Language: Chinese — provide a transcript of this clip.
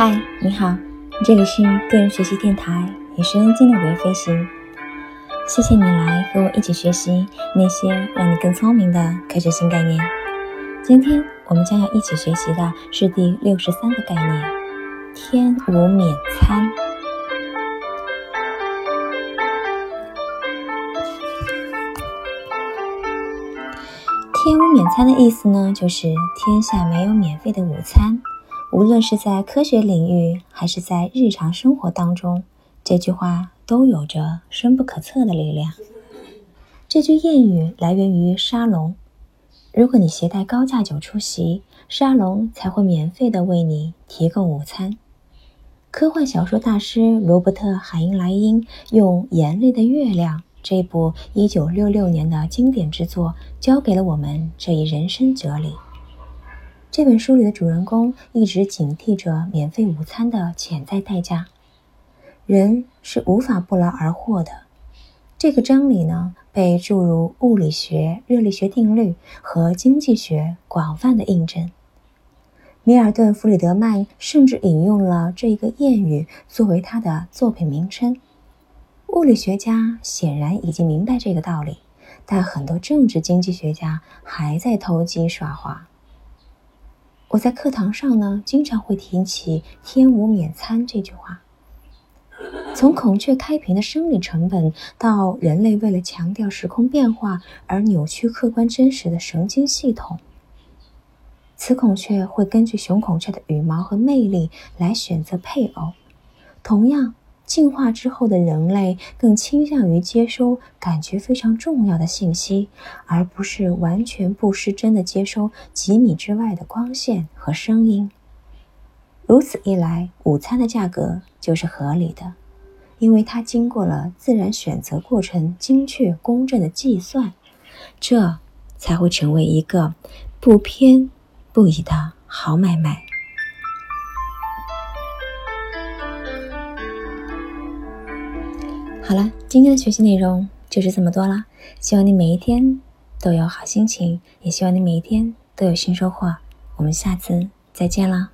嗨，你好，这里是个人学习电台，也是恩静的微飞行。谢谢你来和我一起学习那些让你更聪明的科学新概念。今天我们将要一起学习的是第六十三个概念：天无免餐。天无免餐的意思呢，就是天下没有免费的午餐。无论是在科学领域，还是在日常生活当中，这句话都有着深不可测的力量。这句谚语来源于沙龙：如果你携带高价酒出席，沙龙才会免费的为你提供午餐。科幻小说大师罗伯特·海因莱因用《眼泪的月亮》这部1966年的经典之作，教给了我们这一人生哲理。这本书里的主人公一直警惕着免费午餐的潜在代价。人是无法不劳而获的，这个真理呢，被注入物理学、热力学定律和经济学广泛的印证。米尔顿·弗里德曼甚至引用了这一个谚语作为他的作品名称。物理学家显然已经明白这个道理，但很多政治经济学家还在投机耍滑。我在课堂上呢，经常会提起“天无免餐”这句话。从孔雀开屏的生理成本，到人类为了强调时空变化而扭曲客观真实的神经系统，雌孔雀会根据雄孔雀的羽毛和魅力来选择配偶。同样。进化之后的人类更倾向于接收感觉非常重要的信息，而不是完全不失真的接收几米之外的光线和声音。如此一来，午餐的价格就是合理的，因为它经过了自然选择过程精确公正的计算，这才会成为一个不偏不倚的好买卖。好了，今天的学习内容就是这么多了。希望你每一天都有好心情，也希望你每一天都有新收获。我们下次再见了。